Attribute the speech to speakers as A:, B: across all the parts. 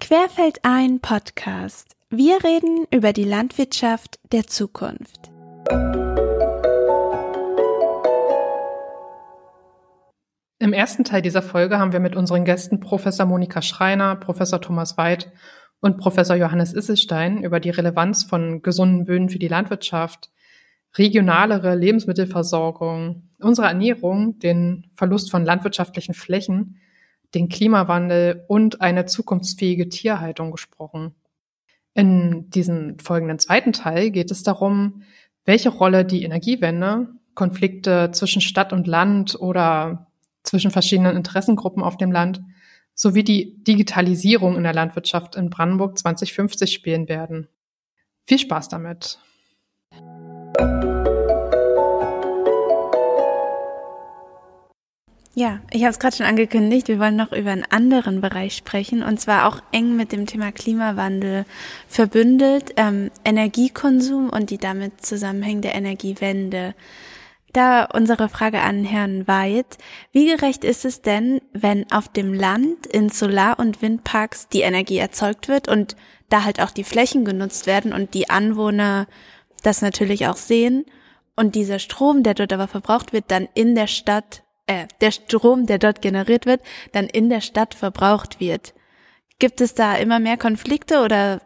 A: Querfeld ein Podcast. Wir reden über die Landwirtschaft der Zukunft.
B: Im ersten Teil dieser Folge haben wir mit unseren Gästen Professor Monika Schreiner, Professor Thomas Weid und Professor Johannes Isselstein über die Relevanz von gesunden Böden für die Landwirtschaft, regionalere Lebensmittelversorgung, unsere Ernährung, den Verlust von landwirtschaftlichen Flächen den Klimawandel und eine zukunftsfähige Tierhaltung gesprochen. In diesem folgenden zweiten Teil geht es darum, welche Rolle die Energiewende, Konflikte zwischen Stadt und Land oder zwischen verschiedenen Interessengruppen auf dem Land sowie die Digitalisierung in der Landwirtschaft in Brandenburg 2050 spielen werden. Viel Spaß damit!
A: Ja, ich habe es gerade schon angekündigt, wir wollen noch über einen anderen Bereich sprechen und zwar auch eng mit dem Thema Klimawandel verbündet, ähm, Energiekonsum und die damit zusammenhängende Energiewende. Da unsere Frage an Herrn Weid, wie gerecht ist es denn, wenn auf dem Land in Solar- und Windparks die Energie erzeugt wird und da halt auch die Flächen genutzt werden und die Anwohner das natürlich auch sehen und dieser Strom, der dort aber verbraucht wird, dann in der Stadt äh, der Strom, der dort generiert wird, dann in der Stadt verbraucht wird. Gibt es da immer mehr Konflikte oder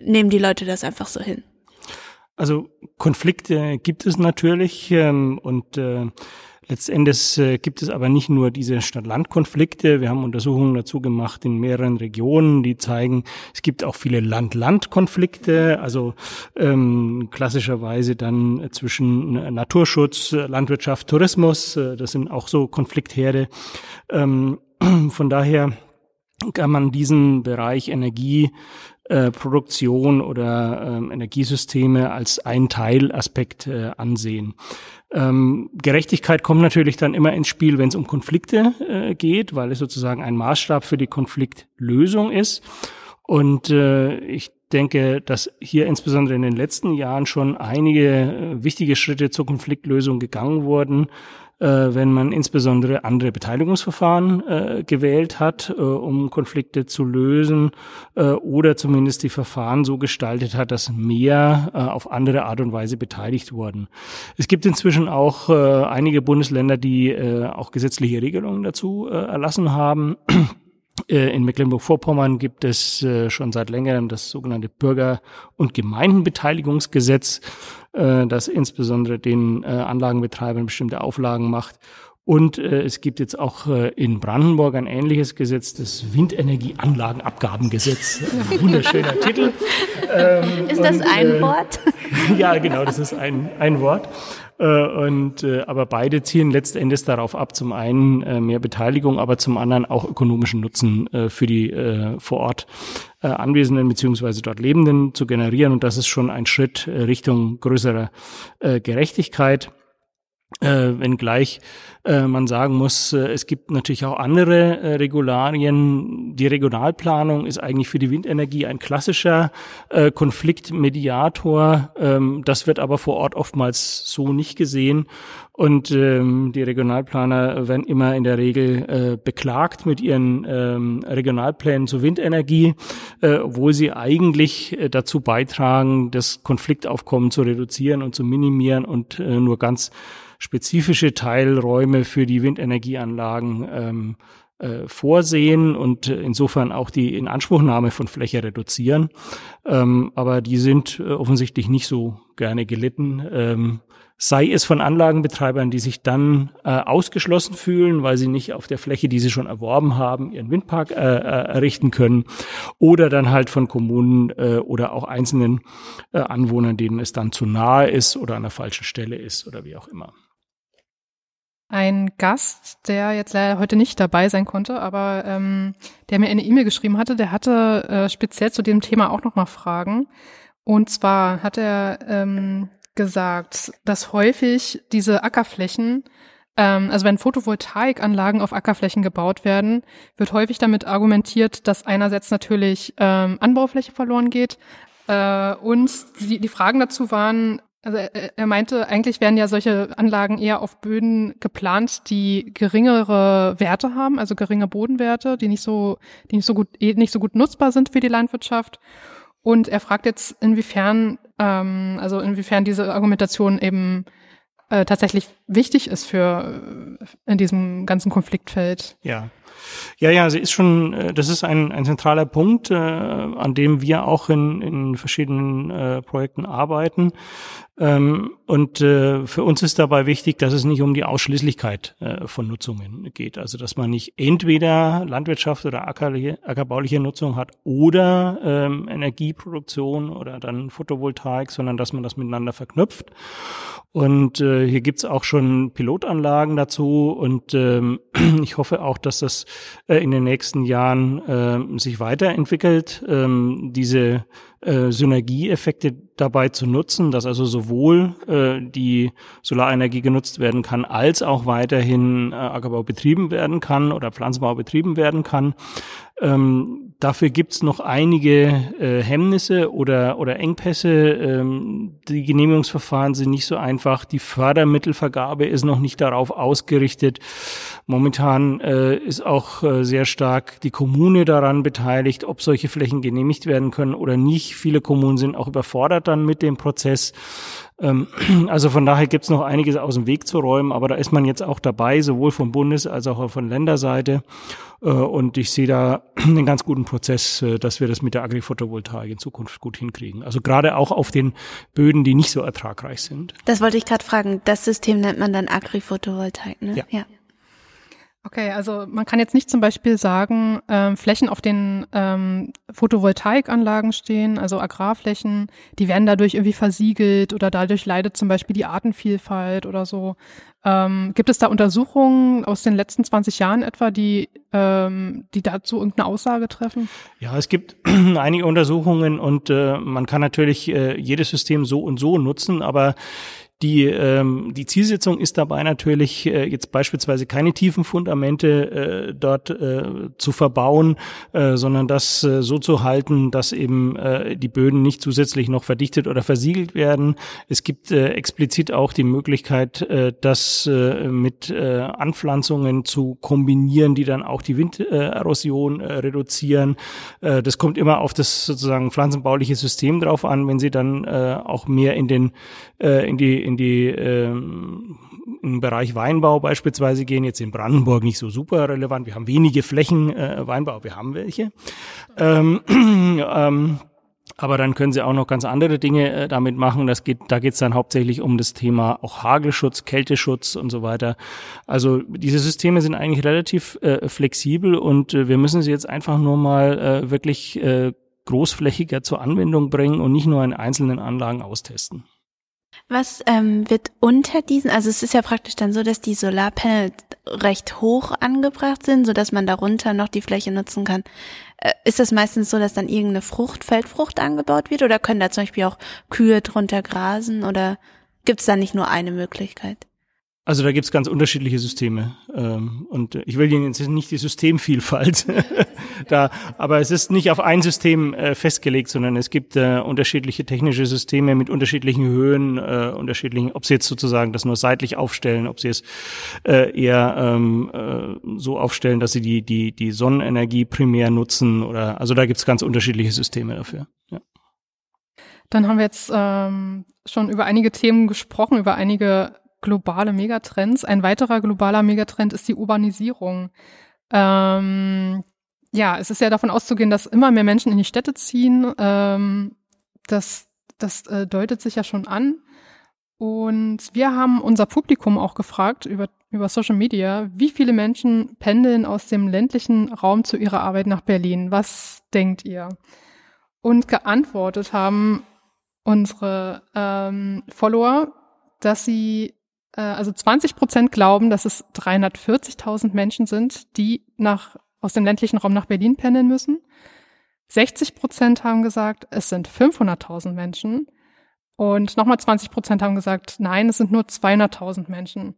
A: nehmen die Leute das einfach so hin?
C: Also Konflikte gibt es natürlich ähm, und äh, Letztendlich äh, gibt es aber nicht nur diese Stadt-Land-Konflikte. Wir haben Untersuchungen dazu gemacht in mehreren Regionen, die zeigen, es gibt auch viele Land-Land-Konflikte, also ähm, klassischerweise dann zwischen Naturschutz, Landwirtschaft, Tourismus. Äh, das sind auch so Konfliktherde. Ähm, von daher kann man diesen Bereich Energieproduktion äh, oder ähm, Energiesysteme als einen Teilaspekt äh, ansehen. Ähm, Gerechtigkeit kommt natürlich dann immer ins Spiel, wenn es um Konflikte äh, geht, weil es sozusagen ein Maßstab für die Konfliktlösung ist. Und äh, ich denke, dass hier insbesondere in den letzten Jahren schon einige äh, wichtige Schritte zur Konfliktlösung gegangen wurden äh, wenn man insbesondere andere Beteiligungsverfahren äh, gewählt hat, um Konflikte zu lösen oder zumindest die Verfahren so gestaltet hat, dass mehr auf andere Art und Weise beteiligt wurden. Es gibt inzwischen auch einige Bundesländer, die auch gesetzliche Regelungen dazu erlassen haben. Äh, in Mecklenburg-Vorpommern gibt es äh, schon seit längerem das sogenannte Bürger- und Gemeindenbeteiligungsgesetz, äh, das insbesondere den Anlagenbetreibern bestimmte Auflagen macht. Und es gibt jetzt auch in Brandenburg ein ähnliches Gesetz, das Windenergieanlagenabgabengesetz. Ein wunderschöner Titel.
A: Ähm, ist das und, ein Wort?
C: ja, genau, das ist ein, ein Wort. Äh, und, äh, aber beide zielen letztendlich darauf ab, zum einen äh, mehr Beteiligung, aber zum anderen auch ökonomischen Nutzen für die vor Ort Anwesenden beziehungsweise dort Lebenden zu generieren. Und das ist schon ein Schritt Richtung größerer Gerechtigkeit. Äh, wenngleich äh, man sagen muss, äh, es gibt natürlich auch andere äh, Regularien. Die Regionalplanung ist eigentlich für die Windenergie ein klassischer Konfliktmediator. Ähm, das wird aber vor Ort oftmals so nicht gesehen. Und ähm, die Regionalplaner werden immer in der Regel beklagt mit ihren ähm, Regionalplänen zur Windenergie, obwohl sie eigentlich dazu beitragen, das Konfliktaufkommen zu reduzieren und zu minimieren und nur ganz spezifische Teilräume für die Windenergieanlagen ähm, äh, vorsehen und insofern auch die Inanspruchnahme von Fläche reduzieren. Ähm, aber die sind äh, offensichtlich nicht so gerne gelitten. Ähm, sei es von Anlagenbetreibern, die sich dann äh, ausgeschlossen fühlen, weil sie nicht auf der Fläche, die sie schon erworben haben, ihren Windpark äh, äh, errichten können, oder dann halt von Kommunen äh, oder auch einzelnen äh, Anwohnern, denen es dann zu nahe ist oder an der falschen Stelle ist oder wie auch immer.
B: Ein Gast, der jetzt leider heute nicht dabei sein konnte, aber ähm, der mir eine E-Mail geschrieben hatte, der hatte äh, speziell zu dem Thema auch nochmal Fragen. Und zwar hat er ähm, gesagt, dass häufig diese Ackerflächen Ähm, also wenn Photovoltaikanlagen auf Ackerflächen gebaut werden, wird häufig damit argumentiert, dass einerseits natürlich ähm, Anbaufläche verloren geht äh, und die, die Fragen dazu waren, also er, er meinte, eigentlich werden ja solche Anlagen eher auf Böden geplant, die geringere Werte haben, also geringe Bodenwerte, die nicht so, die nicht so gut, eh nicht so gut nutzbar sind für die Landwirtschaft. Und er fragt jetzt, inwiefern, ähm, also inwiefern diese Argumentation eben äh, tatsächlich wichtig ist für äh, in diesem ganzen Konfliktfeld.
C: Ja. Ja, ja, sie ist schon, äh, das ist ein, ein zentraler Punkt, äh, an dem wir auch in, in verschiedenen äh, Projekten arbeiten. Ähm, und äh, für uns ist dabei wichtig, dass es nicht um die Ausschließlichkeit äh, von Nutzungen geht. Also dass man nicht entweder Landwirtschaft oder ackerliche, ackerbauliche Nutzung hat oder ähm, Energieproduktion oder dann Photovoltaik, sondern dass man das miteinander verknüpft. Und äh, hier gibt's auch schon Pilotanlagen dazu und ähm, ich hoffe auch, dass das äh, in den nächsten Jahren äh, sich weiterentwickelt, ähm, diese äh, Synergieeffekte dabei zu nutzen, dass also sowohl äh, die Solarenergie genutzt werden kann, als auch weiterhin äh, Ackerbau betrieben werden kann oder Pflanzenbau betrieben werden kann. Ähm, dafür gibt's noch einige äh, Hemmnisse oder, oder Engpässe. Ähm, die Genehmigungsverfahren sind nicht so einfach. Die Fördermittelvergabe ist noch nicht darauf ausgerichtet. Momentan äh, ist auch äh, sehr stark die Kommune daran beteiligt, ob solche Flächen genehmigt werden können oder nicht. Viele Kommunen sind auch überfordert dann mit dem Prozess. Ähm, also von daher gibt's noch einiges aus dem Weg zu räumen, aber da ist man jetzt auch dabei, sowohl von Bundes- als auch von Länderseite. Äh, und ich sehe da einen ganz guten Prozess, äh, dass wir das mit der Agri-Photovoltaik in Zukunft gut hinkriegen. Also gerade auch auf den Böden, die nicht so ertragreich sind.
A: Das wollte ich gerade fragen. Das System nennt man dann Agri-Photovoltaik, ne?
C: Ja. ja.
B: Okay, also man kann jetzt nicht zum Beispiel sagen, ähm, Flächen auf den ähm, Photovoltaikanlagen stehen, also Agrarflächen, die werden dadurch irgendwie versiegelt oder dadurch leidet zum Beispiel die Artenvielfalt oder so. Ähm, gibt es da Untersuchungen aus den letzten 20 Jahren etwa, die, ähm, die dazu irgendeine Aussage treffen?
C: Ja, es gibt einige Untersuchungen und äh, man kann natürlich äh, jedes System so und so nutzen, aber die, ähm, die Zielsetzung ist dabei natürlich äh, jetzt beispielsweise keine tiefen Fundamente äh, dort äh, zu verbauen, äh, sondern das äh, so zu halten, dass eben äh, die Böden nicht zusätzlich noch verdichtet oder versiegelt werden. Es gibt äh, explizit auch die Möglichkeit, äh, das äh, mit äh, Anpflanzungen zu kombinieren, die dann auch die Winderosion äh, reduzieren. Äh, das kommt immer auf das sozusagen pflanzenbauliche System drauf an, wenn sie dann äh, auch mehr in den äh, in die in die ähm, im Bereich Weinbau beispielsweise gehen, jetzt in Brandenburg nicht so super relevant. Wir haben wenige Flächen äh, Weinbau, wir haben welche. Ähm, ähm, aber dann können sie auch noch ganz andere Dinge äh, damit machen. Das geht, da geht es dann hauptsächlich um das Thema auch Hagelschutz, Kälteschutz und so weiter. Also diese Systeme sind eigentlich relativ äh, flexibel und äh, wir müssen sie jetzt einfach nur mal äh, wirklich äh, großflächiger zur Anwendung bringen und nicht nur in einzelnen Anlagen austesten.
A: Was ähm, wird unter diesen, also es ist ja praktisch dann so, dass die Solarpanels recht hoch angebracht sind, so dass man darunter noch die Fläche nutzen kann. Äh, ist das meistens so, dass dann irgendeine Frucht, Feldfrucht angebaut wird oder können da zum Beispiel auch Kühe drunter grasen oder gibt es da nicht nur eine Möglichkeit?
C: Also da gibt's ganz unterschiedliche Systeme. Ähm, und ich will Ihnen jetzt nicht die Systemvielfalt da, aber es ist nicht auf ein System äh, festgelegt, sondern es gibt äh, unterschiedliche technische Systeme mit unterschiedlichen Höhen, äh, unterschiedlichen, ob Sie jetzt sozusagen das nur seitlich aufstellen, ob Sie es eher ähm, so aufstellen, dass Sie die, die, die Sonnenenergie primär nutzen oder also da gibt's ganz unterschiedliche Systeme dafür. Ja.
B: Dann haben wir jetzt ähm, schon über einige Themen gesprochen, über einige globale Megatrends. Ein weiterer globaler Megatrend ist die Urbanisierung. Ähm, ja, es ist ja davon auszugehen, dass immer mehr Menschen in die Städte ziehen. Ähm, das das äh, deutet sich ja schon an. Und wir haben unser Publikum auch gefragt über, über Social Media, wie viele Menschen pendeln aus dem ländlichen Raum zu ihrer Arbeit nach Berlin? Was denkt ihr? Und geantwortet haben unsere ähm, Follower, dass sie äh, also 20 Prozent glauben, dass es 340.000 Menschen sind, die nach, aus dem ländlichen Raum nach Berlin pendeln müssen. 60 Prozent haben gesagt, es sind 500.000 Menschen. Und nochmal 20 Prozent haben gesagt, nein, es sind nur 200.000 Menschen.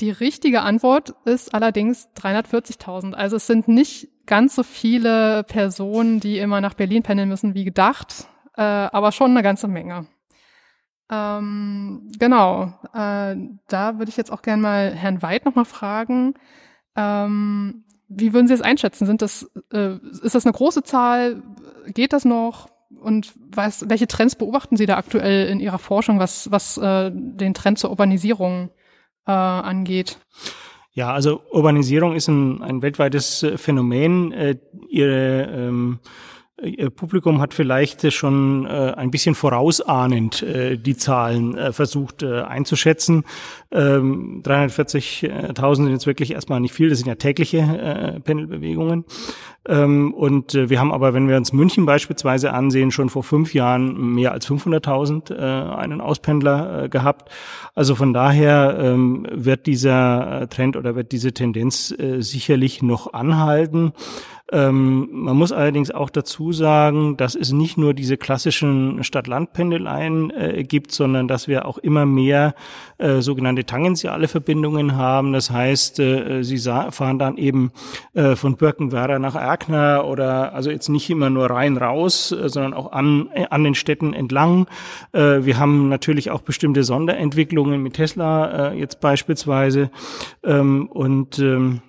B: Die richtige Antwort ist allerdings 340.000. Also es sind nicht ganz so viele Personen, die immer nach Berlin pendeln müssen wie gedacht, äh, aber schon eine ganze Menge. Ähm, genau, äh, da würde ich jetzt auch gerne mal Herrn Weid nochmal fragen. Ähm, wie würden Sie es einschätzen? Sind das, äh, ist das eine große Zahl? Geht das noch? Und was, welche Trends beobachten Sie da aktuell in Ihrer Forschung, was, was äh, den Trend zur Urbanisierung äh, angeht?
C: Ja, also Urbanisierung ist ein, ein weltweites Phänomen. Äh, ihre ähm, Publikum hat vielleicht schon äh, ein bisschen vorausahnend äh, die Zahlen äh, versucht äh, einzuschätzen. Ähm, 340.000 sind jetzt wirklich erstmal nicht viel, das sind ja tägliche äh, Pendelbewegungen. Ähm, und äh, wir haben aber, wenn wir uns München beispielsweise ansehen, schon vor fünf Jahren mehr als 500.000 äh, einen Auspendler äh, gehabt. Also von daher ähm, wird dieser äh, Trend oder wird diese Tendenz äh, sicherlich noch anhalten. Ähm, man muss allerdings auch dazu sagen, dass es nicht nur diese klassischen Stadt-Land-Pendeleien äh, gibt, sondern dass wir auch immer mehr äh, sogenannte tangentiale Verbindungen haben. Das heißt, äh, sie fahren dann eben äh, von Birkenwerder nach Erkner oder also jetzt nicht immer nur rein raus, äh, sondern auch an, äh, an den Städten entlang. Wir haben natürlich auch bestimmte Sonderentwicklungen mit Tesla jetzt beispielsweise ähm, und ähm,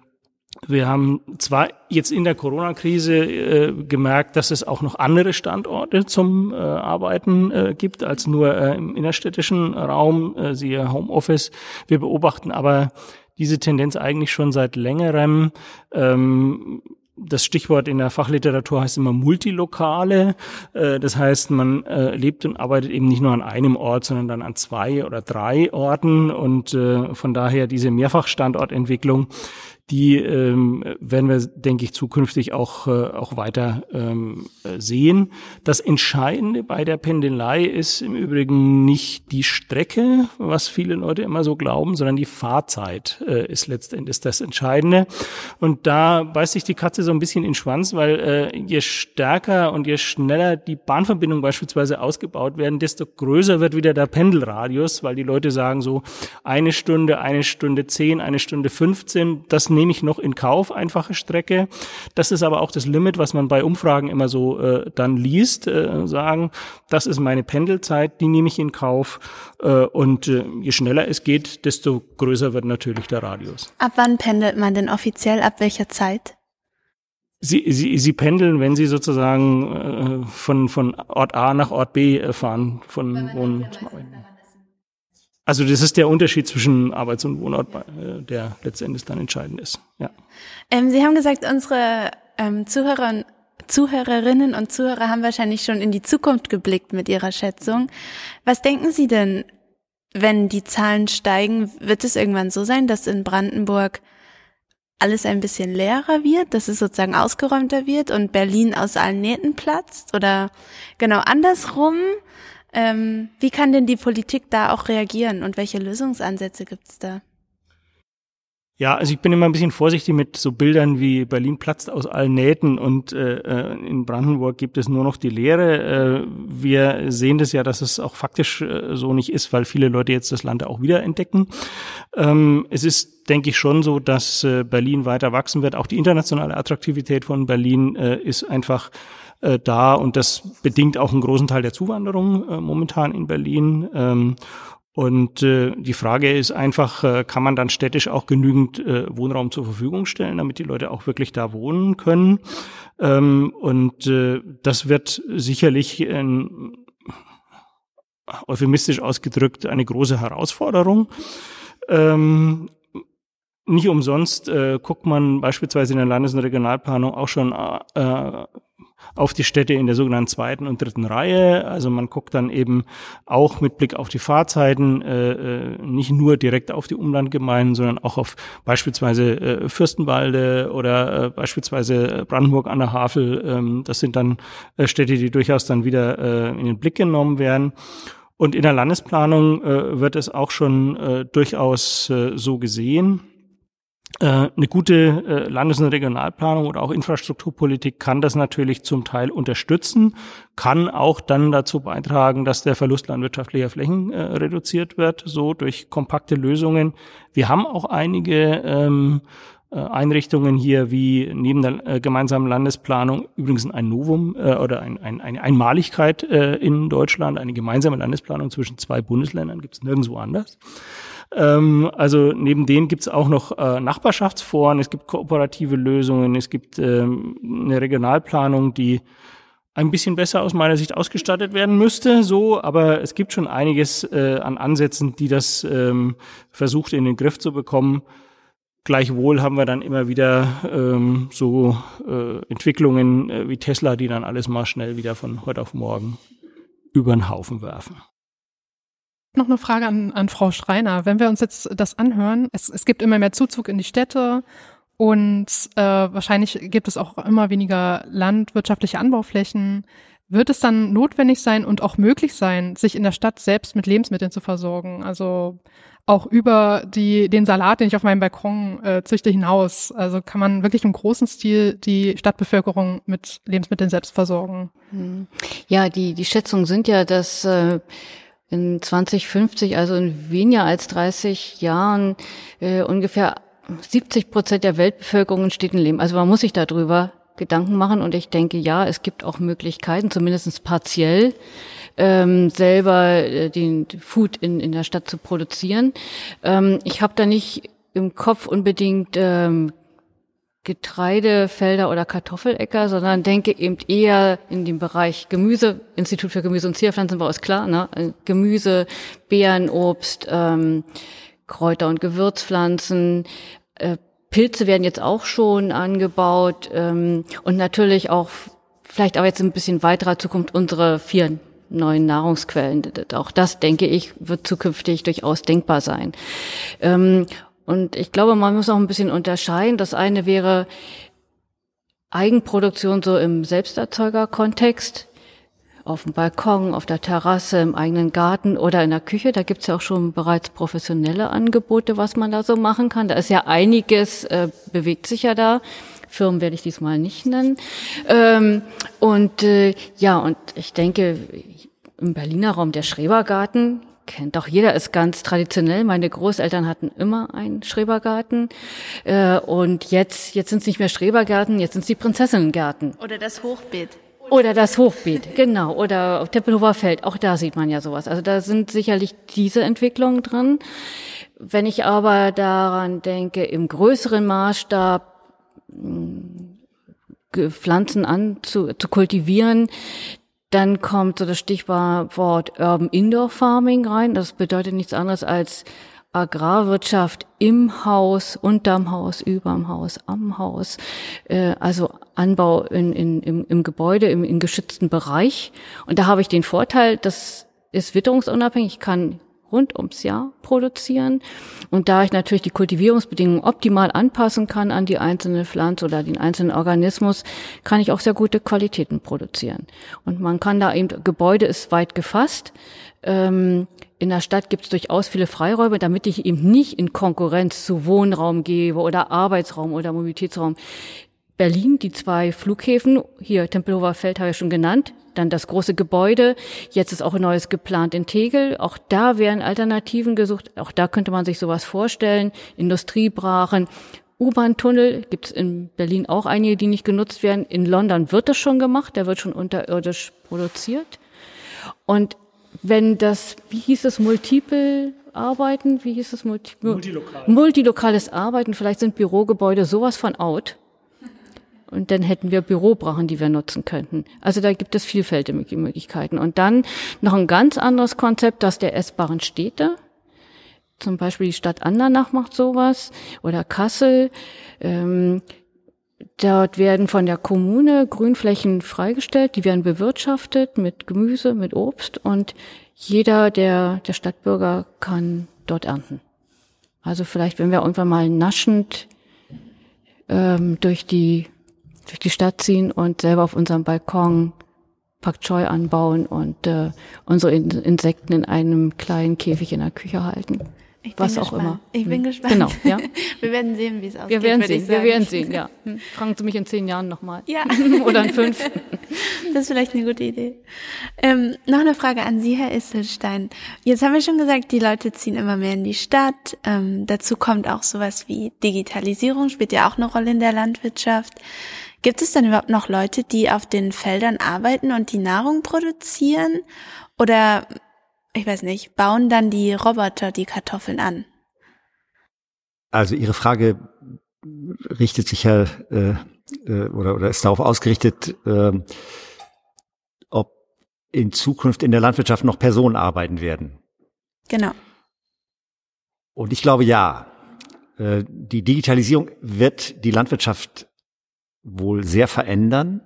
C: wir haben zwar jetzt in der Corona-Krise äh, gemerkt, dass es auch noch andere Standorte zum äh, Arbeiten äh, gibt als nur äh, im innerstädtischen Raum, äh, siehe Homeoffice. Wir beobachten aber diese Tendenz eigentlich schon seit längerem. Ähm, das Stichwort in der Fachliteratur heißt immer Multilokale. Äh, das heißt, man lebt und arbeitet eben nicht nur an einem Ort, sondern dann an zwei oder drei Orten. Und von daher diese Mehrfachstandortentwicklung die ähm, werden wir, denke ich, zukünftig auch, äh, auch weiter ähm, sehen. Das Entscheidende bei der Pendelei ist im Übrigen nicht die Strecke, was viele Leute immer so glauben, sondern die Fahrzeit äh, ist letztendlich das Entscheidende. Und da beißt sich die Katze so ein bisschen in den Schwanz, weil äh, je stärker und je schneller die Bahnverbindungen beispielsweise ausgebaut werden, desto größer wird wieder der Pendelradius, weil die Leute sagen so eine Stunde, eine Stunde zehn, eine Stunde fünfzehn, das nehme ich noch in Kauf, einfache Strecke. Das ist aber auch das Limit, was man bei Umfragen immer so äh, dann liest, äh, sagen, das ist meine Pendelzeit, die nehme ich in Kauf. Äh, und äh, je schneller es geht, desto größer wird natürlich der Radius.
A: Ab wann pendelt man denn offiziell? Ab welcher Zeit?
C: Sie, sie, sie pendeln, wenn sie sozusagen äh, von, von Ort A nach Ort B äh, fahren, von Wohnen. Also das ist der Unterschied zwischen Arbeits- und Wohnort, äh, der letztendlich dann entscheidend ist. Ja.
A: Ähm, Sie haben gesagt, unsere ähm, Zuhörer, Zuhörerinnen und Zuhörer haben wahrscheinlich schon in die Zukunft geblickt mit ihrer Schätzung. Was denken Sie denn, wenn die Zahlen steigen, wird es irgendwann so sein, dass in Brandenburg alles ein bisschen leerer wird, dass es sozusagen ausgeräumter wird und Berlin aus allen Nähten platzt? Oder genau andersrum? Ähm, wie kann denn die Politik da auch reagieren und welche Lösungsansätze gibt es da?
C: Ja, also ich bin immer ein bisschen vorsichtig mit so Bildern wie Berlin platzt aus allen Nähten und äh, äh in Brandenburg gibt es nur noch die Leere. Äh, wir sehen das ja, dass es auch faktisch äh, so nicht ist, weil viele Leute jetzt das Land auch wieder entdecken. Ähm, es ist, denke ich, schon so, dass äh, Berlin weiter wachsen wird. Auch die internationale Attraktivität von Berlin äh, ist einfach äh, da und das bedingt auch einen großen Teil der Zuwanderung äh, momentan in Berlin. Ähm, und äh, die Frage ist einfach, äh, kann man dann städtisch auch genügend äh, Wohnraum zur Verfügung stellen, damit die Leute auch wirklich da wohnen können? Ähm, und äh, das wird sicherlich ein, euphemistisch ausgedrückt eine große Herausforderung. Ähm, nicht umsonst äh, guckt man beispielsweise in der Landes- und Regionalplanung auch schon äh, auf die Städte in der sogenannten zweiten und dritten Reihe. Also man guckt dann eben auch mit Blick auf die Fahrzeiten äh, äh nicht nur direkt auf die Umlandgemeinden, sondern auch auf beispielsweise äh, Fürstenwalde oder äh, beispielsweise Brandenburg an der Havel. Ähm, das sind dann äh, Städte, die durchaus dann wieder äh, in den Blick genommen werden. Und in der Landesplanung äh, wird es auch schon äh, durchaus äh, so gesehen. Äh, eine gute äh, Landes- und Regionalplanung oder auch Infrastrukturpolitik kann das natürlich zum Teil unterstützen, kann auch dann dazu beitragen, dass der Verlust landwirtschaftlicher Flächen äh, reduziert wird, so durch kompakte Lösungen. Wir haben auch einige ähm, äh, Einrichtungen hier wie neben der gemeinsamen Landesplanung übrigens ein Novum oder ein, ein, eine Einmaligkeit in Deutschland, eine gemeinsame Landesplanung zwischen zwei Bundesländern gibt es nirgendwo anders. Ähm, also neben denen gibt es auch noch äh, Nachbarschaftsforen, es gibt kooperative Lösungen, es gibt ähm, eine Regionalplanung, die ein bisschen besser aus meiner Sicht ausgestattet werden müsste, so, aber es gibt schon einiges äh, an Ansätzen, die das ähm, versucht in den Griff zu bekommen. Gleichwohl haben wir dann immer wieder ähm, so äh, Entwicklungen äh, wie Tesla, die dann alles mal schnell wieder von heute auf morgen über den Haufen werfen.
B: Noch eine Frage an, an Frau Schreiner. Wenn wir uns jetzt das anhören, es, es gibt immer mehr Zuzug in die Städte und äh, wahrscheinlich gibt es auch immer weniger landwirtschaftliche Anbauflächen. Wird es dann notwendig sein und auch möglich sein, sich in der Stadt selbst mit Lebensmitteln zu versorgen? Also auch über die, den Salat, den ich auf meinem Balkon äh, züchte, hinaus. Also kann man wirklich im großen Stil die Stadtbevölkerung mit Lebensmitteln selbst versorgen. Hm.
D: Ja, die, die Schätzungen sind ja, dass äh, in 2050, also in weniger als 30 Jahren, äh, ungefähr 70 Prozent der Weltbevölkerung in Städten leben. Also man muss sich darüber Gedanken machen und ich denke, ja, es gibt auch Möglichkeiten, zumindest partiell, ähm, selber äh, den Food in, in der Stadt zu produzieren. Ähm, ich habe da nicht im Kopf unbedingt ähm, Getreidefelder oder Kartoffeläcker, sondern denke eben eher in dem Bereich Gemüse, Institut für Gemüse und Zierpflanzenbau ist klar, ne? Äh, Gemüse, Beeren, Obst, ähm, Kräuter und Gewürzpflanzen, äh, Pilze werden jetzt auch schon angebaut ähm, und natürlich auch vielleicht aber jetzt ein bisschen weiterer Zukunft unsere vier neuen Nahrungsquellen. Auch das, denke ich, wird zukünftig durchaus denkbar sein. Ähm, und ich glaube, man muss auch ein bisschen unterscheiden. Das eine wäre Eigenproduktion so im Selbsterzeugerkontext, auf dem Balkon, auf der Terrasse, im eigenen Garten oder in der Küche. Da gibt's ja auch schon bereits professionelle Angebote, was man da so machen kann. Da ist ja einiges, äh, bewegt sich ja da. Firmen werde ich diesmal nicht nennen. Ähm, und äh, ja, und ich denke, im Berliner Raum der Schrebergarten kennt doch jeder, ist ganz traditionell. Meine Großeltern hatten immer einen Schrebergarten. Äh, und jetzt, jetzt sind es nicht mehr Schrebergärten, jetzt sind es die Prinzessinnengärten.
A: Oder das Hochbeet.
D: Oder das Hochbeet, genau. Oder auf Tempelhofer Feld, auch da sieht man ja sowas. Also da sind sicherlich diese Entwicklungen drin. Wenn ich aber daran denke, im größeren Maßstab hm, Pflanzen an zu, zu kultivieren, dann kommt so das Stichwort Urban Indoor Farming rein. Das bedeutet nichts anderes als Agrarwirtschaft im Haus, unterm Haus, überm Haus, am Haus, äh, also Anbau in, in, im, im Gebäude, im, im geschützten Bereich. Und da habe ich den Vorteil, das ist witterungsunabhängig, ich kann rund ums Jahr produzieren. Und da ich natürlich die Kultivierungsbedingungen optimal anpassen kann an die einzelne Pflanze oder den einzelnen Organismus, kann ich auch sehr gute Qualitäten produzieren. Und man kann da eben, Gebäude ist weit gefasst. Ähm, in der Stadt gibt es durchaus viele Freiräume, damit ich eben nicht in Konkurrenz zu Wohnraum gebe oder Arbeitsraum oder Mobilitätsraum. Berlin, die zwei Flughäfen, hier Tempelhofer Feld habe ich schon genannt, dann das große Gebäude, jetzt ist auch ein neues geplant in Tegel, auch da werden Alternativen gesucht, auch da könnte man sich sowas vorstellen, Industriebrachen, U-Bahn-Tunnel gibt es in Berlin auch einige, die nicht genutzt werden. In London wird das schon gemacht, der wird schon unterirdisch produziert. Und wenn das, wie hieß es, Multiple Arbeiten, wie hieß es, Multi Multilokal. multilokales Arbeiten, vielleicht sind Bürogebäude sowas von out, und dann hätten wir Bürobrachen, die wir nutzen könnten. Also da gibt es vielfältige Möglichkeiten. Und dann noch ein ganz anderes Konzept, das der essbaren Städte. Zum Beispiel die Stadt Andernach macht sowas oder Kassel. Ähm, dort werden von der Kommune Grünflächen freigestellt, die werden bewirtschaftet mit Gemüse, mit Obst und jeder der, der Stadtbürger kann dort ernten. Also vielleicht, wenn wir irgendwann mal naschend ähm, durch die durch die Stadt ziehen und selber auf unserem Balkon Pak Choi anbauen und äh, unsere Insekten in einem kleinen Käfig in der Küche halten.
A: Ich was auch
D: gespannt.
A: immer. Ich bin hm. gespannt.
D: Genau, ja.
A: Wir werden sehen, wie es aussieht.
D: Wir werden sehen, wir werden sehen, ja. Hm. Fragen Sie mich in zehn Jahren nochmal.
A: Ja.
D: Oder in fünf.
A: Das ist vielleicht eine gute Idee. Ähm, noch eine Frage an Sie, Herr Isselstein. Jetzt haben wir schon gesagt, die Leute ziehen immer mehr in die Stadt. Ähm, dazu kommt auch sowas wie Digitalisierung, spielt ja auch eine Rolle in der Landwirtschaft. Gibt es dann überhaupt noch Leute, die auf den Feldern arbeiten und die Nahrung produzieren? Oder, ich weiß nicht, bauen dann die Roboter die Kartoffeln an?
E: Also Ihre Frage richtet sich ja äh, äh, oder, oder ist darauf ausgerichtet, äh, ob in Zukunft in der Landwirtschaft noch Personen arbeiten werden.
A: Genau.
E: Und ich glaube ja. Äh, die Digitalisierung wird die Landwirtschaft wohl sehr verändern.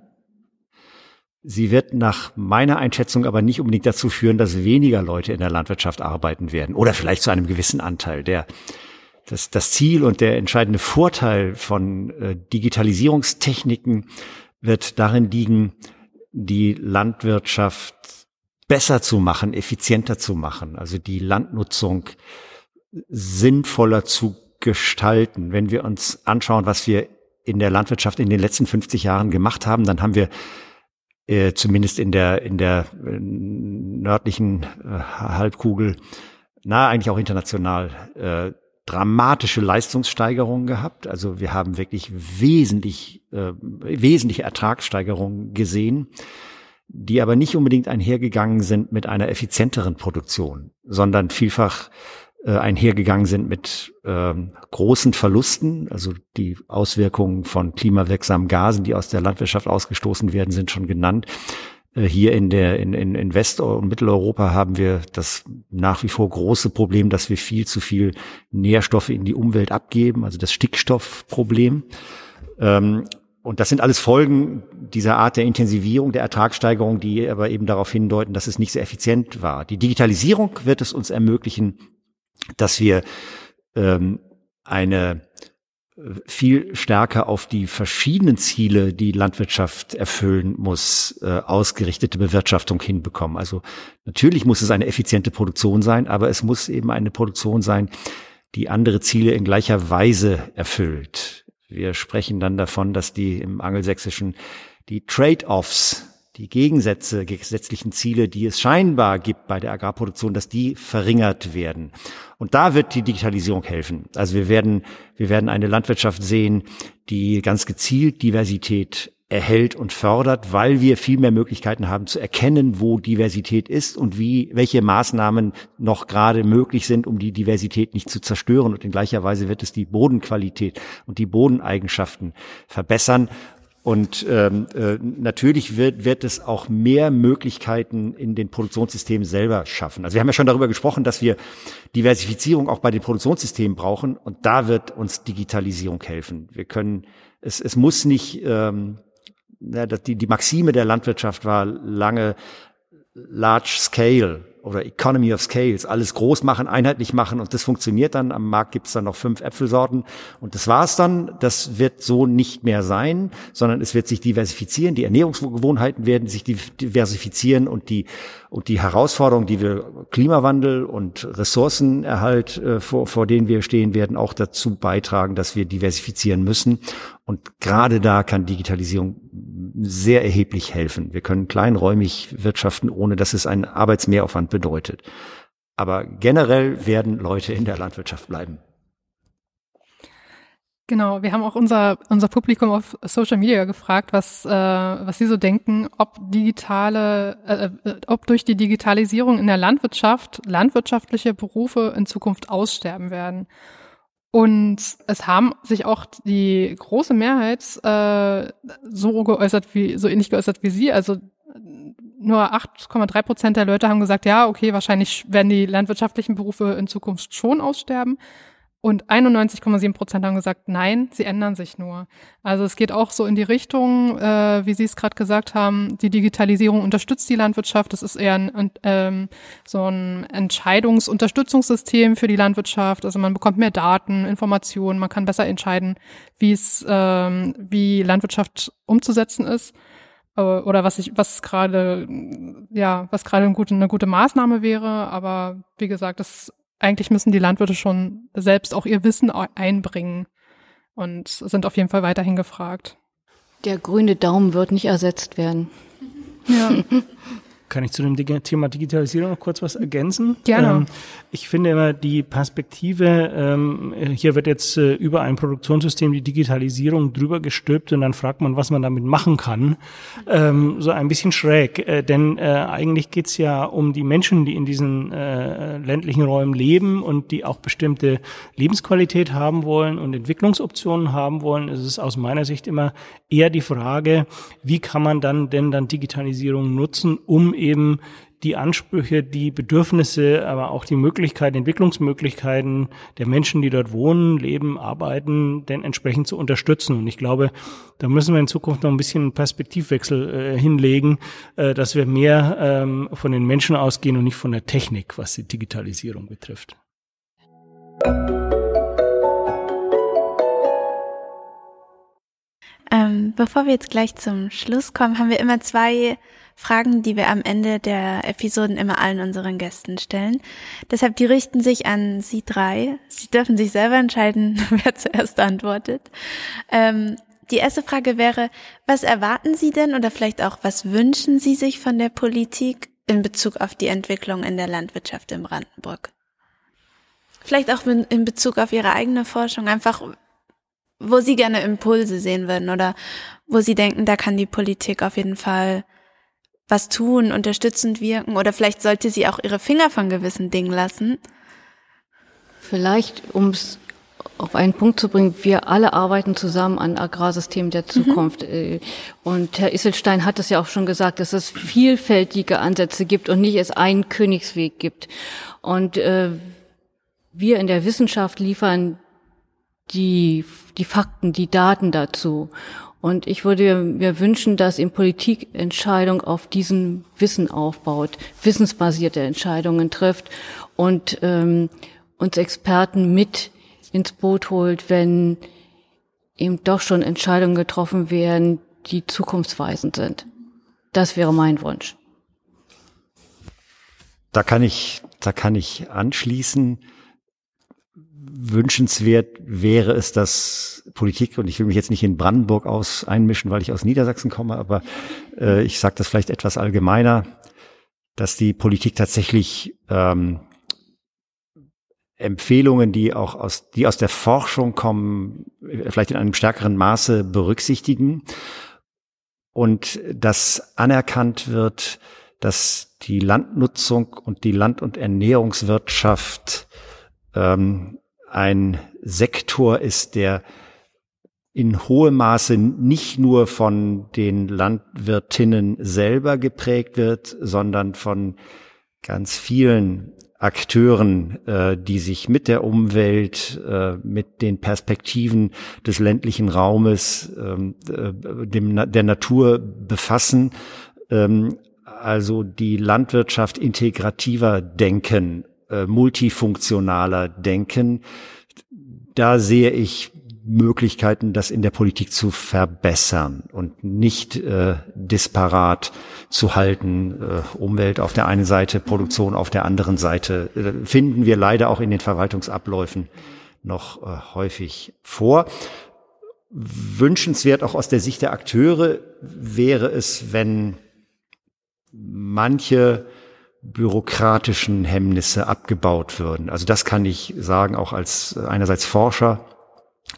E: Sie wird nach meiner Einschätzung aber nicht unbedingt dazu führen, dass weniger Leute in der Landwirtschaft arbeiten werden oder vielleicht zu einem gewissen Anteil. Der, das, das Ziel und der entscheidende Vorteil von äh, Digitalisierungstechniken wird darin liegen, die Landwirtschaft besser zu machen, effizienter zu machen, also die Landnutzung sinnvoller zu gestalten. Wenn wir uns anschauen, was wir in der Landwirtschaft in den letzten 50 Jahren gemacht haben, dann haben wir äh, zumindest in der in der äh, nördlichen äh, Halbkugel, na eigentlich auch international, äh, dramatische Leistungssteigerungen gehabt. Also wir haben wirklich wesentlich äh, wesentliche Ertragssteigerungen gesehen, die aber nicht unbedingt einhergegangen sind mit einer effizienteren Produktion, sondern vielfach äh, einhergegangen sind mit ähm, großen Verlusten. Also die Auswirkungen von klimawirksamen Gasen, die aus der Landwirtschaft ausgestoßen werden, sind schon genannt. Äh, hier in der in, in, in West- und Mitteleuropa haben wir das nach wie vor große Problem, dass wir viel zu viel Nährstoffe in die Umwelt abgeben, also das Stickstoffproblem. Ähm, und das sind alles Folgen dieser Art der Intensivierung, der Ertragssteigerung, die aber eben darauf hindeuten, dass es nicht sehr effizient war. Die Digitalisierung wird es uns ermöglichen, dass wir ähm, eine äh, viel stärker auf die verschiedenen Ziele, die Landwirtschaft erfüllen muss, äh, ausgerichtete Bewirtschaftung hinbekommen. Also natürlich muss es eine effiziente Produktion sein, aber es muss eben eine Produktion sein, die andere Ziele in gleicher Weise erfüllt. Wir sprechen dann davon, dass die im Angelsächsischen die Trade-offs die Gegensätze, gesetzlichen Ziele, die es scheinbar gibt bei der Agrarproduktion, dass die verringert werden. Und da wird die Digitalisierung helfen. Also wir werden, wir werden eine Landwirtschaft sehen, die ganz gezielt Diversität erhält und fördert, weil wir viel mehr Möglichkeiten haben zu erkennen, wo Diversität ist und wie, welche Maßnahmen noch gerade möglich sind, um die Diversität nicht zu zerstören. Und in gleicher Weise wird es die Bodenqualität und die Bodeneigenschaften verbessern. Und ähm, äh, natürlich wird, wird es auch mehr Möglichkeiten in den Produktionssystemen selber schaffen. Also wir haben ja schon darüber gesprochen, dass wir Diversifizierung auch bei den Produktionssystemen brauchen. Und da wird uns Digitalisierung helfen. Wir können, es, es muss nicht, ähm, ja, die, die Maxime der Landwirtschaft war lange Large Scale oder Economy of Scales, alles groß machen, einheitlich machen und das funktioniert dann. Am Markt gibt es dann noch fünf Äpfelsorten und das war's dann. Das wird so nicht mehr sein, sondern es wird sich diversifizieren. Die Ernährungsgewohnheiten werden sich diversifizieren und die und die Herausforderungen, die wir Klimawandel und Ressourcenerhalt äh, vor, vor denen wir stehen, werden auch dazu beitragen, dass wir diversifizieren müssen. Und gerade da kann Digitalisierung sehr erheblich helfen. Wir können kleinräumig wirtschaften, ohne dass es einen Arbeitsmehraufwand bedeutet. Aber generell werden Leute in der Landwirtschaft bleiben.
B: Genau, wir haben auch unser, unser Publikum auf Social Media gefragt, was, äh, was sie so denken, ob digitale, äh, äh, ob durch die Digitalisierung in der Landwirtschaft landwirtschaftliche Berufe in Zukunft aussterben werden. Und es haben sich auch die große Mehrheit äh, so geäußert wie, so ähnlich geäußert wie Sie. Also nur 8,3 Prozent der Leute haben gesagt, ja, okay, wahrscheinlich werden die landwirtschaftlichen Berufe in Zukunft schon aussterben. Und 91,7 Prozent haben gesagt, nein, sie ändern sich nur. Also es geht auch so in die Richtung, äh, wie Sie es gerade gesagt haben, die Digitalisierung unterstützt die Landwirtschaft. Das ist eher ein, ähm, so ein Entscheidungsunterstützungssystem für die Landwirtschaft. Also man bekommt mehr Daten, Informationen, man kann besser entscheiden, wie es, ähm, wie Landwirtschaft umzusetzen ist äh, oder was ich, was gerade, ja, was gerade eine gute, eine gute Maßnahme wäre. Aber wie gesagt, das eigentlich müssen die Landwirte schon selbst auch ihr Wissen einbringen und sind auf jeden Fall weiterhin gefragt.
D: Der grüne Daumen wird nicht ersetzt werden.
B: Ja.
C: Kann ich zu dem Thema Digitalisierung noch kurz was ergänzen?
B: Gerne. Ähm,
C: ich finde immer die Perspektive, ähm, hier wird jetzt äh, über ein Produktionssystem die Digitalisierung drüber gestülpt und dann fragt man, was man damit machen kann, ähm, so ein bisschen schräg. Äh, denn äh, eigentlich geht's ja um die Menschen, die in diesen äh, ländlichen Räumen leben und die auch bestimmte Lebensqualität haben wollen und Entwicklungsoptionen haben wollen. Es ist aus meiner Sicht immer eher die Frage, wie kann man dann denn dann Digitalisierung nutzen, um eben die Ansprüche, die Bedürfnisse, aber auch die Möglichkeiten, Entwicklungsmöglichkeiten der Menschen, die dort wohnen, leben, arbeiten, denn entsprechend zu unterstützen. Und ich glaube, da müssen wir in Zukunft noch ein bisschen einen Perspektivwechsel äh, hinlegen, äh, dass wir mehr ähm, von den Menschen ausgehen und nicht von der Technik, was die Digitalisierung betrifft.
A: Ähm, bevor wir jetzt gleich zum Schluss kommen, haben wir immer zwei Fragen, die wir am Ende der Episoden immer allen unseren Gästen stellen. Deshalb, die richten sich an Sie drei. Sie dürfen sich selber entscheiden, wer zuerst antwortet. Ähm, die erste Frage wäre, was erwarten Sie denn oder vielleicht auch, was wünschen Sie sich von der Politik in Bezug auf die Entwicklung in der Landwirtschaft in Brandenburg? Vielleicht auch in Bezug auf Ihre eigene Forschung, einfach wo Sie gerne Impulse sehen würden oder wo Sie denken, da kann die Politik auf jeden Fall was tun, unterstützend wirken oder vielleicht sollte sie auch ihre Finger von gewissen Dingen lassen?
D: Vielleicht, um es auf einen Punkt zu bringen, wir alle arbeiten zusammen an Agrarsystemen der Zukunft. Mhm. Und Herr Isselstein hat es ja auch schon gesagt, dass es vielfältige Ansätze gibt und nicht es einen Königsweg gibt. Und äh, wir in der Wissenschaft liefern die, die Fakten, die Daten dazu. Und ich würde mir wünschen, dass in Politik Entscheidung auf diesem Wissen aufbaut, wissensbasierte Entscheidungen trifft und ähm, uns Experten mit ins Boot holt, wenn eben doch schon Entscheidungen getroffen werden, die zukunftsweisend sind. Das wäre mein Wunsch.
E: Da kann ich, da kann ich anschließen wünschenswert wäre es, dass Politik, und ich will mich jetzt nicht in Brandenburg aus einmischen, weil ich aus Niedersachsen komme, aber äh, ich sage das vielleicht etwas allgemeiner, dass die Politik tatsächlich ähm, Empfehlungen, die auch aus, die aus der Forschung kommen, vielleicht in einem stärkeren Maße berücksichtigen. Und dass anerkannt wird, dass die Landnutzung und die Land- und Ernährungswirtschaft ähm, ein Sektor ist, der in hohem Maße nicht nur von den Landwirtinnen selber geprägt wird, sondern von ganz vielen Akteuren, äh, die sich mit der Umwelt, äh, mit den Perspektiven des ländlichen Raumes, ähm, äh, der Natur befassen. Ähm, also die Landwirtschaft integrativer denken multifunktionaler denken. Da sehe ich Möglichkeiten, das in der Politik zu verbessern und nicht äh, disparat zu halten. Äh, Umwelt auf der einen Seite, Produktion auf der anderen Seite äh, finden wir leider auch in den Verwaltungsabläufen noch äh, häufig vor. Wünschenswert auch aus der Sicht der Akteure wäre es, wenn manche bürokratischen Hemmnisse abgebaut würden. Also das kann ich sagen, auch als einerseits Forscher,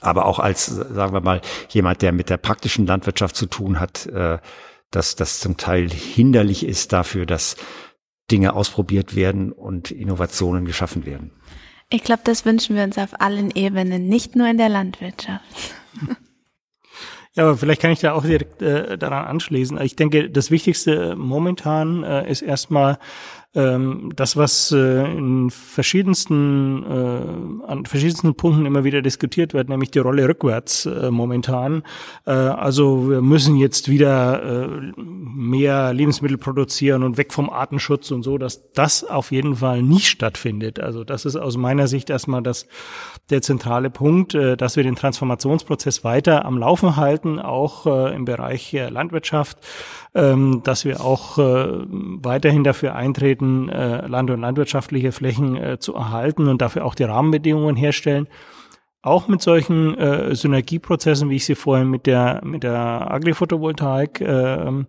E: aber auch als, sagen wir mal, jemand, der mit der praktischen Landwirtschaft zu tun hat, äh, dass das zum Teil hinderlich ist dafür, dass Dinge ausprobiert werden und Innovationen geschaffen werden.
A: Ich glaube, das wünschen wir uns auf allen Ebenen, nicht nur in der Landwirtschaft.
C: Ja, aber vielleicht kann ich da auch direkt äh, daran anschließen. Ich denke, das Wichtigste momentan äh, ist erstmal ähm, das, was äh, in verschiedensten, äh, an verschiedensten Punkten immer wieder diskutiert wird, nämlich die Rolle rückwärts äh, momentan. Also wir müssen jetzt wieder mehr Lebensmittel produzieren und weg vom Artenschutz und so, dass das auf jeden Fall nicht stattfindet. Also das ist aus meiner Sicht erstmal das, der zentrale Punkt, dass wir den Transformationsprozess weiter am Laufen halten, auch im Bereich Landwirtschaft, ähm, dass wir auch weiterhin dafür eintreten, land- und landwirtschaftliche Flächen zu erhalten und dafür auch die Rahmenbedingungen herstellen auch mit solchen äh, Synergieprozessen, wie ich sie vorhin mit der mit der Agri-Photovoltaik äh,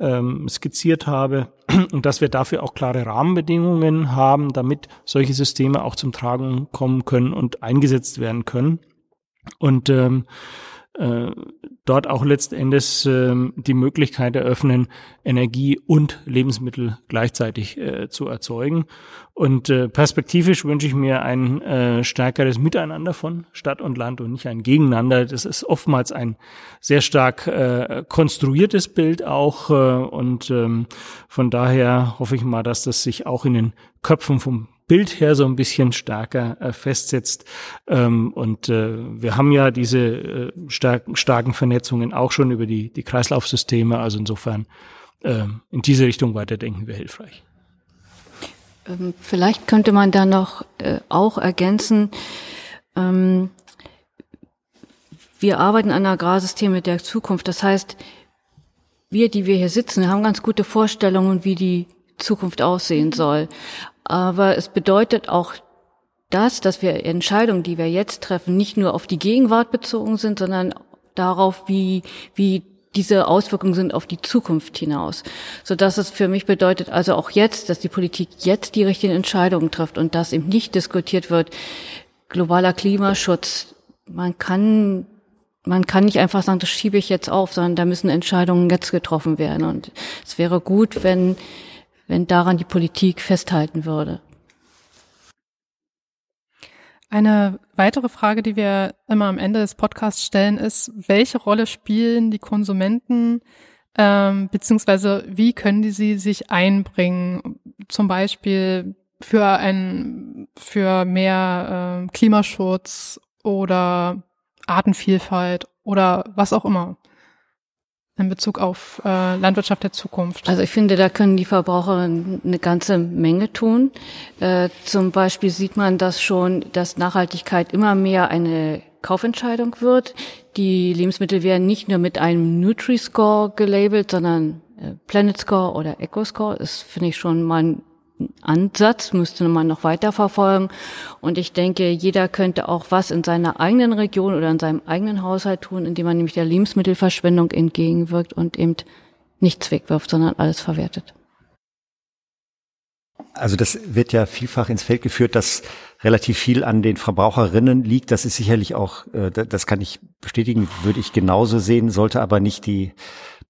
C: ähm, skizziert habe, und dass wir dafür auch klare Rahmenbedingungen haben, damit solche Systeme auch zum Tragen kommen können und eingesetzt werden können. Und ähm, äh, dort auch letztendlich äh, die Möglichkeit eröffnen, Energie und Lebensmittel gleichzeitig äh, zu erzeugen. Und äh, perspektivisch wünsche ich mir ein äh, stärkeres Miteinander von Stadt und Land und nicht ein Gegeneinander. Das ist oftmals ein sehr stark äh, konstruiertes Bild auch. Äh, und ähm, von daher hoffe ich mal, dass das sich auch in den Köpfen vom Bild her so ein bisschen stärker äh, festsetzt. Ähm, und äh, wir haben ja diese äh, stark, starken Vernetzungen auch schon über die, die Kreislaufsysteme. Also insofern äh, in diese Richtung weiterdenken wäre hilfreich.
D: Ähm, vielleicht könnte man da noch äh, auch ergänzen, ähm, wir arbeiten an Agrarsysteme der Zukunft. Das heißt, wir, die wir hier sitzen, haben ganz gute Vorstellungen, wie die Zukunft aussehen soll. Aber es bedeutet auch das, dass wir Entscheidungen, die wir jetzt treffen, nicht nur auf die Gegenwart bezogen sind, sondern darauf, wie, wie diese Auswirkungen sind auf die Zukunft hinaus. So dass es für mich bedeutet, also auch jetzt, dass die Politik jetzt die richtigen Entscheidungen trifft und dass eben nicht diskutiert wird, globaler Klimaschutz, man kann man kann nicht einfach sagen, das schiebe ich jetzt auf, sondern da müssen Entscheidungen jetzt getroffen werden. Und es wäre gut, wenn wenn daran die Politik festhalten würde.
B: Eine weitere Frage, die wir immer am Ende des Podcasts stellen, ist, welche Rolle spielen die Konsumenten, ähm, beziehungsweise wie können die sie sich einbringen, zum Beispiel für ein, für mehr äh, Klimaschutz oder Artenvielfalt oder was auch immer in Bezug auf äh, Landwirtschaft der Zukunft?
D: Also ich finde, da können die Verbraucher eine ganze Menge tun. Äh, zum Beispiel sieht man das schon, dass Nachhaltigkeit immer mehr eine Kaufentscheidung wird. Die Lebensmittel werden nicht nur mit einem Nutri-Score gelabelt, sondern äh, Planet Score oder Eco Score. Das finde ich schon mal ein Ansatz müsste man noch weiter verfolgen. Und ich denke, jeder könnte auch was in seiner eigenen Region oder in seinem eigenen Haushalt tun, indem man nämlich der Lebensmittelverschwendung entgegenwirkt und eben nichts wegwirft, sondern alles verwertet.
E: Also das wird ja vielfach ins Feld geführt, dass relativ viel an den Verbraucherinnen liegt. Das ist sicherlich auch, äh, das kann ich bestätigen, würde ich genauso sehen, sollte aber nicht die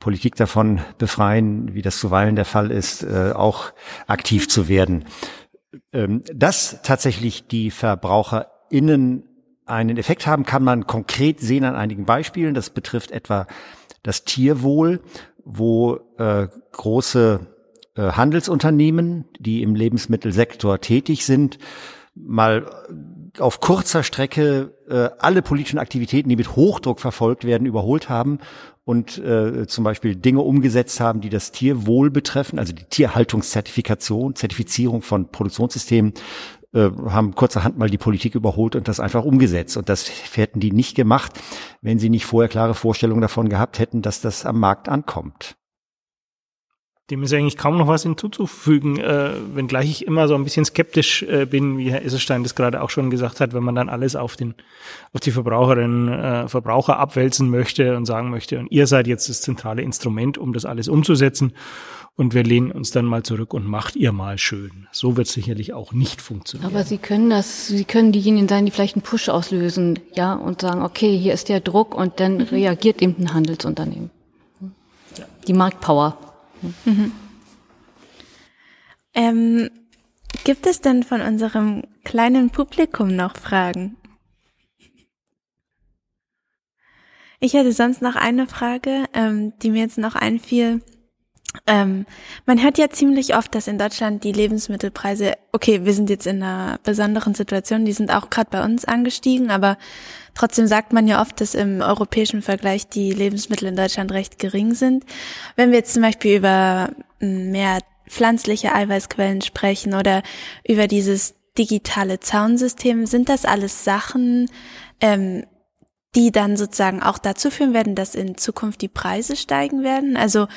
E: Politik davon befreien, wie das zuweilen der Fall ist, äh, auch aktiv zu werden. Ähm, dass tatsächlich die VerbraucherInnen einen Effekt haben, kann man konkret sehen an einigen Beispielen. Das betrifft etwa das Tierwohl, wo äh, große äh, Handelsunternehmen, die im Lebensmittelsektor tätig sind, mal auf kurzer Strecke äh, alle politischen Aktivitäten, die mit Hochdruck verfolgt werden, überholt haben und äh, zum Beispiel Dinge umgesetzt haben, die das Tierwohl betreffen, also die Tierhaltungszertifikation, Zertifizierung von Produktionssystemen, äh, haben kurzerhand mal die Politik überholt und das einfach umgesetzt. Und das hätten die nicht gemacht, wenn sie nicht vorher klare Vorstellungen davon gehabt hätten, dass das am Markt ankommt.
C: Dem ist eigentlich kaum noch was hinzuzufügen, äh, wenngleich ich immer so ein bisschen skeptisch äh, bin, wie Herr Esselstein das gerade auch schon gesagt hat, wenn man dann alles auf den auf die Verbraucherinnen, äh, Verbraucher abwälzen möchte und sagen möchte, und ihr seid jetzt das zentrale Instrument, um das alles umzusetzen. Und wir lehnen uns dann mal zurück und macht ihr mal schön. So wird sicherlich auch nicht funktionieren.
D: Aber Sie können das, Sie können diejenigen sein, die vielleicht einen Push auslösen, ja, und sagen, okay, hier ist der Druck und dann reagiert eben ein Handelsunternehmen. Die Marktpower. Mhm.
A: Ähm, gibt es denn von unserem kleinen Publikum noch Fragen? Ich hätte sonst noch eine Frage, ähm, die mir jetzt noch einfiel. Ähm, man hört ja ziemlich oft, dass in Deutschland die Lebensmittelpreise, okay, wir sind jetzt in einer besonderen Situation, die sind auch gerade bei uns angestiegen, aber trotzdem sagt man ja oft, dass im europäischen Vergleich die Lebensmittel in Deutschland recht gering sind. Wenn wir jetzt zum Beispiel über mehr pflanzliche Eiweißquellen sprechen oder über dieses digitale Zaunsystem, sind das alles Sachen, ähm, die dann sozusagen auch dazu führen werden, dass in Zukunft die Preise steigen werden? Also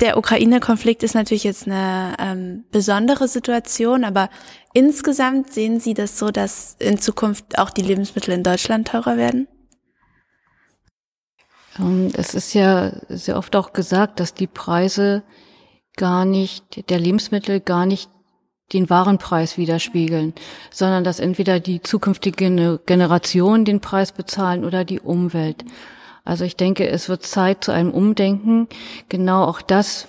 A: der Ukraine-Konflikt ist natürlich jetzt eine ähm, besondere Situation, aber insgesamt sehen Sie das so, dass in Zukunft auch die Lebensmittel in Deutschland teurer werden?
D: Ähm, es ist ja sehr oft auch gesagt, dass die Preise gar nicht, der Lebensmittel gar nicht den Warenpreis widerspiegeln, sondern dass entweder die zukünftige Generation den Preis bezahlen oder die Umwelt. Also ich denke, es wird Zeit zu einem Umdenken. Genau auch das,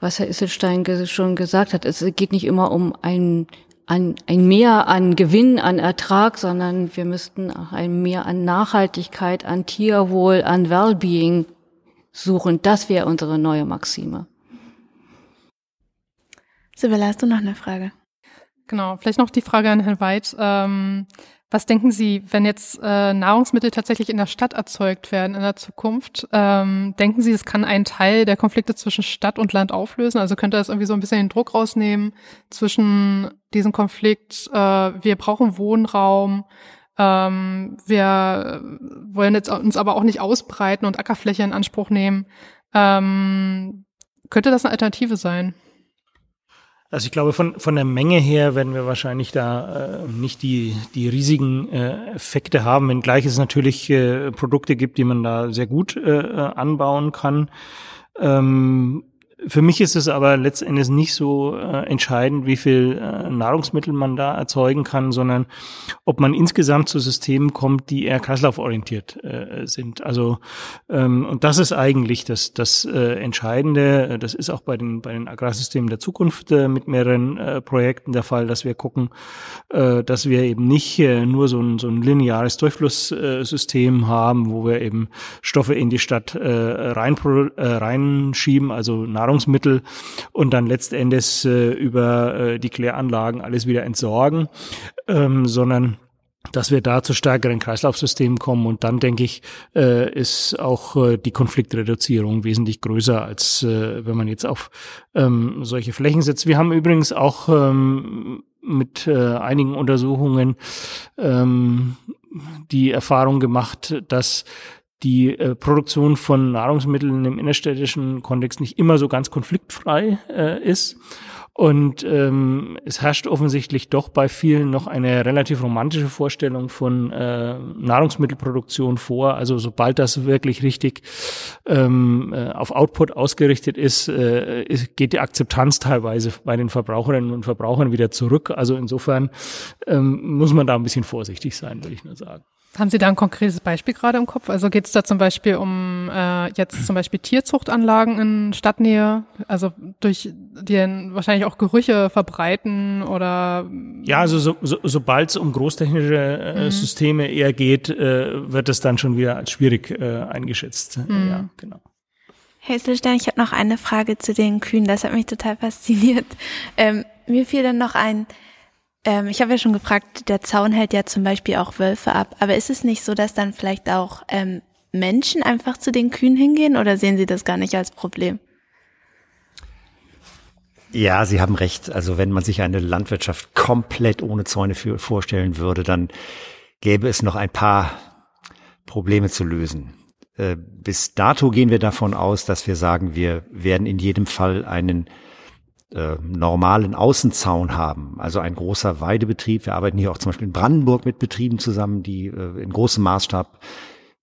D: was Herr Isselstein schon gesagt hat. Es geht nicht immer um ein, ein, ein Mehr an Gewinn, an Ertrag, sondern wir müssten auch ein Mehr an Nachhaltigkeit, an Tierwohl, an Wellbeing suchen. Das wäre unsere neue Maxime.
A: Sibylla, hast du noch eine Frage?
B: Genau, vielleicht noch die Frage an Herrn Weid. Ähm, was denken Sie, wenn jetzt äh, Nahrungsmittel tatsächlich in der Stadt erzeugt werden in der Zukunft? Ähm, denken Sie, es kann einen Teil der Konflikte zwischen Stadt und Land auflösen? Also könnte das irgendwie so ein bisschen den Druck rausnehmen zwischen diesem Konflikt, äh, wir brauchen Wohnraum, ähm, wir wollen jetzt uns aber auch nicht ausbreiten und Ackerfläche in Anspruch nehmen. Ähm, könnte das eine Alternative sein?
C: Also ich glaube, von, von der Menge her werden wir wahrscheinlich da äh, nicht die, die riesigen äh, Effekte haben, wenngleich es natürlich äh, Produkte gibt, die man da sehr gut äh, äh anbauen kann. Ähm, für mich ist es aber letztendlich nicht so äh, entscheidend, wie viel äh, Nahrungsmittel man da erzeugen kann, sondern ob man insgesamt zu Systemen kommt, die eher kreislauforientiert äh, sind. Also ähm, und das ist eigentlich das, das äh, Entscheidende. Das ist auch bei den bei den Agrarsystemen der Zukunft äh, mit mehreren äh, Projekten der Fall, dass wir gucken, äh, dass wir eben nicht äh, nur so ein, so ein lineares Durchflusssystem haben, wo wir eben Stoffe in die Stadt äh, rein, äh, reinschieben, also Nahrungsmittel und dann letztendlich äh, über äh, die Kläranlagen alles wieder entsorgen, ähm, sondern dass wir da zu stärkeren Kreislaufsystemen kommen. Und dann, denke ich, äh, ist auch äh, die Konfliktreduzierung wesentlich größer, als äh, wenn man jetzt auf ähm, solche Flächen setzt. Wir haben übrigens auch ähm, mit äh, einigen Untersuchungen ähm, die Erfahrung gemacht, dass die äh, Produktion von Nahrungsmitteln im innerstädtischen Kontext nicht immer so ganz konfliktfrei äh, ist. Und ähm, es herrscht offensichtlich doch bei vielen noch eine relativ romantische Vorstellung von äh, Nahrungsmittelproduktion vor. Also sobald das wirklich richtig ähm, äh, auf Output ausgerichtet ist, äh, ist, geht die Akzeptanz teilweise bei den Verbraucherinnen und Verbrauchern wieder zurück. Also insofern ähm, muss man da ein bisschen vorsichtig sein, würde ich nur sagen.
B: Haben Sie da ein konkretes Beispiel gerade im Kopf? Also geht es da zum Beispiel um äh, jetzt zum Beispiel Tierzuchtanlagen in Stadtnähe, also durch die wahrscheinlich auch Gerüche verbreiten oder?
C: Ja, also so, so, sobald es um großtechnische äh, mhm. Systeme eher geht, äh, wird es dann schon wieder als schwierig äh, eingeschätzt. Mhm. Ja, genau.
A: Herr Isselstein, ich habe noch eine Frage zu den Kühen. Das hat mich total fasziniert. Ähm, mir fiel dann noch ein, ähm, ich habe ja schon gefragt, der Zaun hält ja zum Beispiel auch Wölfe ab. Aber ist es nicht so, dass dann vielleicht auch ähm, Menschen einfach zu den Kühen hingehen oder sehen Sie das gar nicht als Problem?
E: Ja, Sie haben recht. Also wenn man sich eine Landwirtschaft komplett ohne Zäune für, vorstellen würde, dann gäbe es noch ein paar Probleme zu lösen. Äh, bis dato gehen wir davon aus, dass wir sagen, wir werden in jedem Fall einen äh, normalen Außenzaun haben, also ein großer Weidebetrieb. Wir arbeiten hier auch zum Beispiel in Brandenburg mit Betrieben zusammen, die äh, in großem Maßstab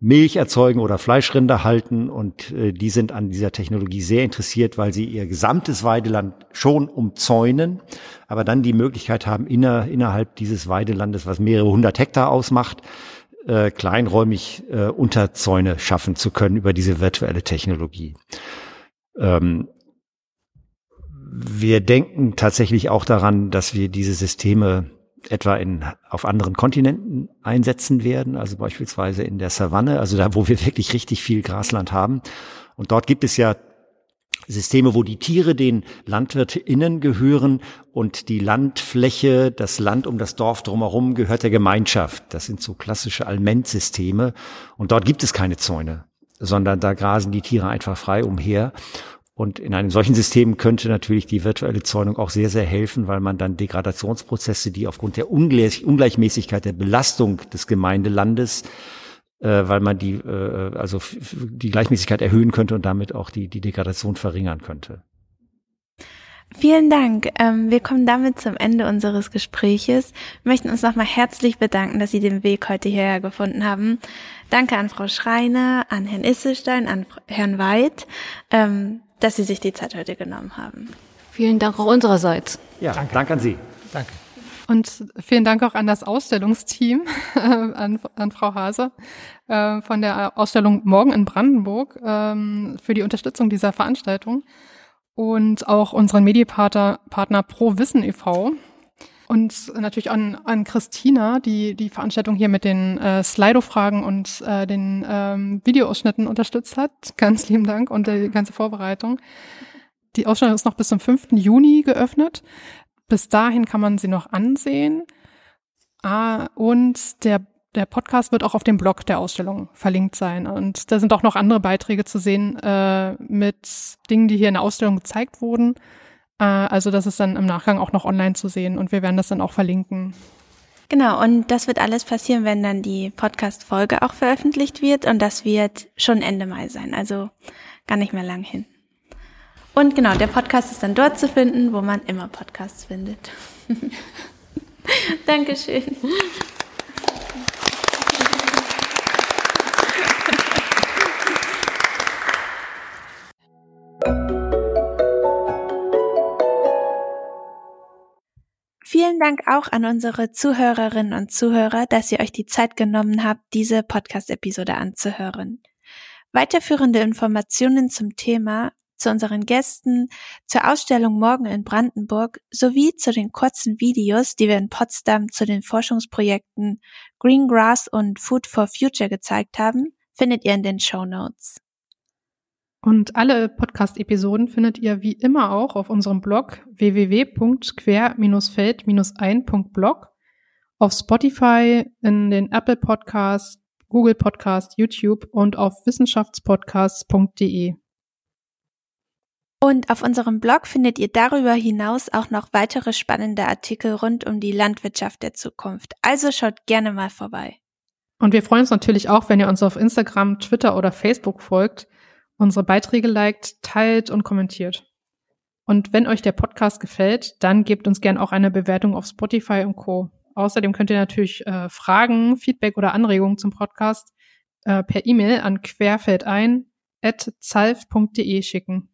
E: Milch erzeugen oder Fleischrinder halten und äh, die sind an dieser Technologie sehr interessiert, weil sie ihr gesamtes Weideland schon umzäunen, aber dann die Möglichkeit haben, inner, innerhalb dieses Weidelandes, was mehrere hundert Hektar ausmacht, äh, kleinräumig äh, Unterzäune schaffen zu können über diese virtuelle Technologie. Ähm, wir denken tatsächlich auch daran, dass wir diese Systeme etwa in, auf anderen Kontinenten einsetzen werden, also beispielsweise in der Savanne, also da, wo wir wirklich richtig viel Grasland haben. Und dort gibt es ja Systeme, wo die Tiere den LandwirtInnen gehören und die Landfläche, das Land um das Dorf drumherum gehört der Gemeinschaft. Das sind so klassische Almendsysteme. Und dort gibt es keine Zäune, sondern da grasen die Tiere einfach frei umher. Und in einem solchen System könnte natürlich die virtuelle Zäunung auch sehr, sehr helfen, weil man dann Degradationsprozesse, die aufgrund der Ungleich Ungleichmäßigkeit der Belastung des Gemeindelandes äh, weil man die, äh, also die Gleichmäßigkeit erhöhen könnte und damit auch die, die Degradation verringern könnte.
A: Vielen Dank. Ähm, wir kommen damit zum Ende unseres Gespräches. Wir möchten uns nochmal herzlich bedanken, dass Sie den Weg heute hierher gefunden haben. Danke an Frau Schreiner, an Herrn Isselstein, an Herrn Weid, ähm, dass Sie sich die Zeit heute genommen haben.
D: Vielen Dank auch unsererseits.
E: Ja, danke, danke an Sie.
C: Danke.
B: Und vielen Dank auch an das Ausstellungsteam, an, an Frau Hase äh, von der Ausstellung Morgen in Brandenburg ähm, für die Unterstützung dieser Veranstaltung und auch unseren Medienpartner Partner Pro Wissen e.V. Und natürlich an, an Christina, die die Veranstaltung hier mit den äh, Slido-Fragen und äh, den ähm, Videoausschnitten unterstützt hat. Ganz lieben Dank und die ganze Vorbereitung. Die Ausstellung ist noch bis zum 5. Juni geöffnet. Bis dahin kann man sie noch ansehen. Ah, und der, der Podcast wird auch auf dem Blog der Ausstellung verlinkt sein. Und da sind auch noch andere Beiträge zu sehen äh, mit Dingen, die hier in der Ausstellung gezeigt wurden. Äh, also das ist dann im Nachgang auch noch online zu sehen und wir werden das dann auch verlinken.
A: Genau, und das wird alles passieren, wenn dann die Podcast-Folge auch veröffentlicht wird. Und das wird schon Ende Mai sein, also gar nicht mehr lang hin. Und genau, der Podcast ist dann dort zu finden, wo man immer Podcasts findet. Dankeschön. Vielen Dank auch an unsere Zuhörerinnen und Zuhörer, dass ihr euch die Zeit genommen habt, diese Podcast-Episode anzuhören. Weiterführende Informationen zum Thema zu unseren Gästen, zur Ausstellung morgen in Brandenburg sowie zu den kurzen Videos, die wir in Potsdam zu den Forschungsprojekten Green Grass und Food for Future gezeigt haben, findet ihr in den Show Notes.
B: Und alle Podcast-Episoden findet ihr wie immer auch auf unserem Blog www.quer-feld-ein.blog, auf Spotify, in den Apple Podcasts, Google Podcast, YouTube und auf wissenschaftspodcasts.de.
A: Und auf unserem Blog findet ihr darüber hinaus auch noch weitere spannende Artikel rund um die Landwirtschaft der Zukunft. Also schaut gerne mal vorbei.
B: Und wir freuen uns natürlich auch, wenn ihr uns auf Instagram, Twitter oder Facebook folgt, unsere Beiträge liked, teilt und kommentiert. Und wenn euch der Podcast gefällt, dann gebt uns gern auch eine Bewertung auf Spotify und Co. Außerdem könnt ihr natürlich äh, Fragen, Feedback oder Anregungen zum Podcast äh, per E-Mail an querfeldein.zalf.de schicken.